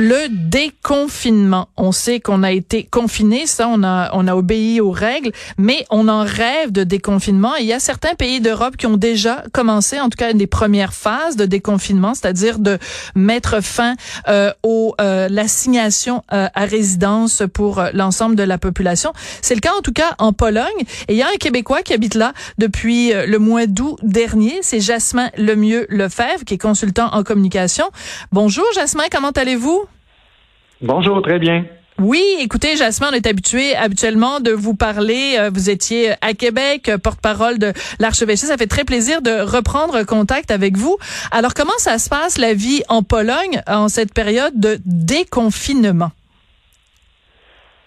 Le déconfinement. On sait qu'on a été confiné, ça, on a, on a obéi aux règles, mais on en rêve de déconfinement. il y a certains pays d'Europe qui ont déjà commencé, en tout cas, des premières phases de déconfinement, c'est-à-dire de mettre fin euh, aux euh, l'assignation euh, à résidence pour euh, l'ensemble de la population. C'est le cas, en tout cas, en Pologne. Et il y a un Québécois qui habite là depuis euh, le mois d'août dernier. C'est Jasmin Lemieux Lefebvre, qui est consultant en communication. Bonjour, Jasmin, comment allez-vous? Bonjour, très bien. Oui, écoutez, Jasmin, on est habitué habituellement de vous parler. Euh, vous étiez à Québec, euh, porte-parole de l'archevêché. Ça fait très plaisir de reprendre contact avec vous. Alors, comment ça se passe la vie en Pologne en cette période de déconfinement?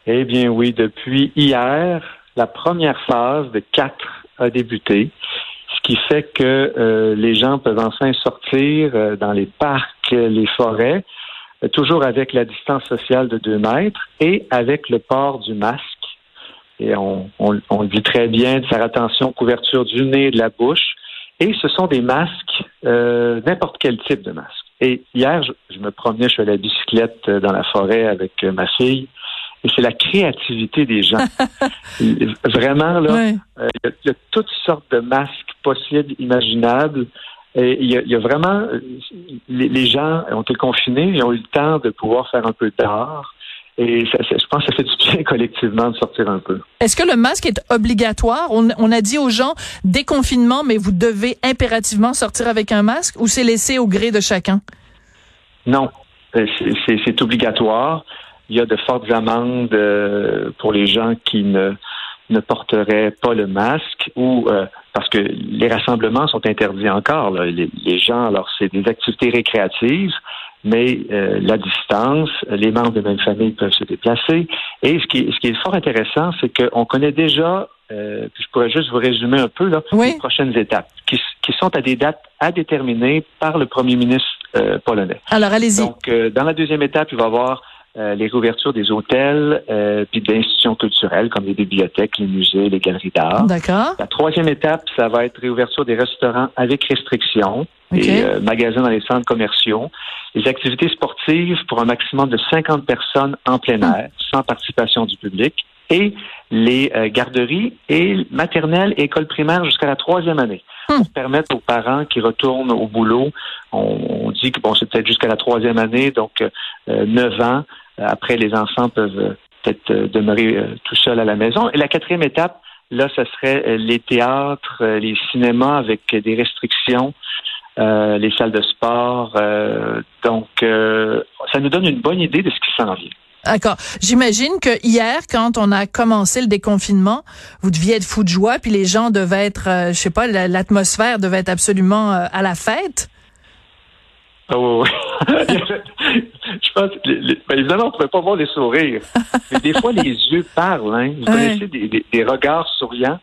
Eh bien, oui, depuis hier, la première phase de quatre a débuté, ce qui fait que euh, les gens peuvent enfin sortir dans les parcs, les forêts. Euh, toujours avec la distance sociale de deux mètres et avec le port du masque. Et on, on, on le dit très bien de faire attention, couverture du nez et de la bouche. Et ce sont des masques, euh, n'importe quel type de masque. Et hier, je, je, me promenais, je suis à la bicyclette dans la forêt avec euh, ma fille. Et c'est la créativité des gens. Vraiment, là, euh, il y, y a toutes sortes de masques possibles, imaginables. Et il y a, il y a vraiment, les, les gens ont été confinés, ils ont eu le temps de pouvoir faire un peu d'art. Et ça, ça- je pense que ça fait du bien collectivement de sortir un peu. Est-ce que le masque est obligatoire? On, on a dit aux gens déconfinement, mais vous devez impérativement sortir avec un masque ou c'est laissé au gré de chacun? Non, euh, c'est obligatoire. Il y a de fortes amendes euh, pour les gens qui ne, ne porteraient pas le masque ou euh, parce que les rassemblements sont interdits encore. là. Les, les gens, alors c'est des activités récréatives, mais euh, la distance, les membres de même famille peuvent se déplacer. Et ce qui, est- ce qui est fort intéressant, c'est qu'on connaît déjà, euh, je pourrais juste vous résumer un peu là, Oui. les prochaines étapes, qui, qui sont à des dates à déterminer par le premier ministre euh, polonais. Alors, allez-y. Donc, euh, dans la deuxième étape, il va y avoir euh, les réouvertures des hôtels euh, puis d'institutions culturelles comme les bibliothèques, les musées, les galeries d'art. D'accord. La troisième étape, ça va être réouverture des restaurants avec restrictions OK. et euh, magasins dans les centres commerciaux. Les activités sportives pour un maximum de 50 personnes en plein air, sans participation du public. Et les euh, garderies et maternelles et écoles primaires jusqu'à la troisième année. Hmm. Pour permettre aux parents qui retournent au boulot, on, on dit que bon, c'est peut-être jusqu'à la troisième année, donc euh, neuf ans. Euh, Après, les enfants peuvent euh, peut-être euh, demeurer tout seuls à la maison. Et la quatrième étape, Là, ce serait les théâtres, les cinémas avec des restrictions, les salles de sport. donc, ça nous donne une bonne idée de ce qui s'en vient. D'accord. J'imagine que hier, quand on a commencé le déconfinement, vous deviez être fou de joie, puis les gens devaient être, je sais pas, la- l'atmosphère devait être absolument à la fête. Oh, je pense que, les- les- ben, évidemment, on ne pouvait pas voir les sourires. Mais des fois, les yeux parlent. Hein. Vous Ouais. connaissez des, des- des regards souriants?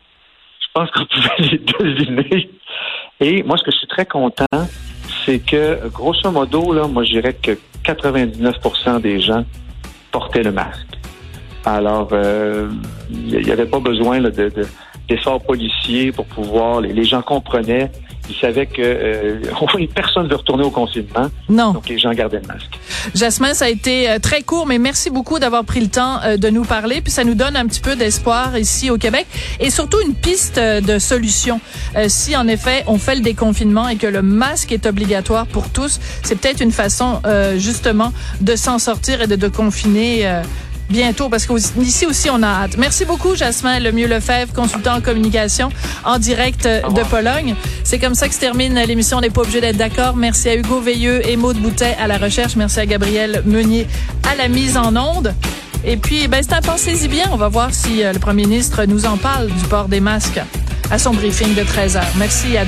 Je pense qu'on pouvait les deviner. Et moi, ce que je suis très content, c'est que, grosso modo, là, moi, je dirais que 99% des gens portaient le masque. Alors, euh, il n'y avait pas besoin là, de, d'efforts policiers pour pouvoir... Les, les gens comprenaient. Ils savaient que euh, personne ne veut retourner au confinement. Non. Donc, les gens gardaient le masque. Jasmin, ça a été euh, très court, mais merci beaucoup d'avoir pris le temps euh, de nous parler. Puis ça nous donne un petit peu d'espoir ici au Québec et surtout une piste euh, de solution. Si en effet on fait le déconfinement et que le masque est obligatoire pour tous, c'est peut-être une façon euh, justement de s'en sortir et de, de confiner. Bientôt parce qu'ici aussi on a hâte. Merci beaucoup Jasmin Lemieux Lefebvre, consultant en communication en direct euh, de Pologne. C'est comme ça que se termine l'émission. On n'est pas obligé d'être d'accord. Merci à Hugo Veilleux et Maude Boutet à la recherche. Merci à Gabriel Meunier à la mise en onde. Et puis, ben, c'est un pensez-y bien. On va voir si euh, le premier ministre nous en parle du port des masques à son briefing de 13 heures. Merci, à demain.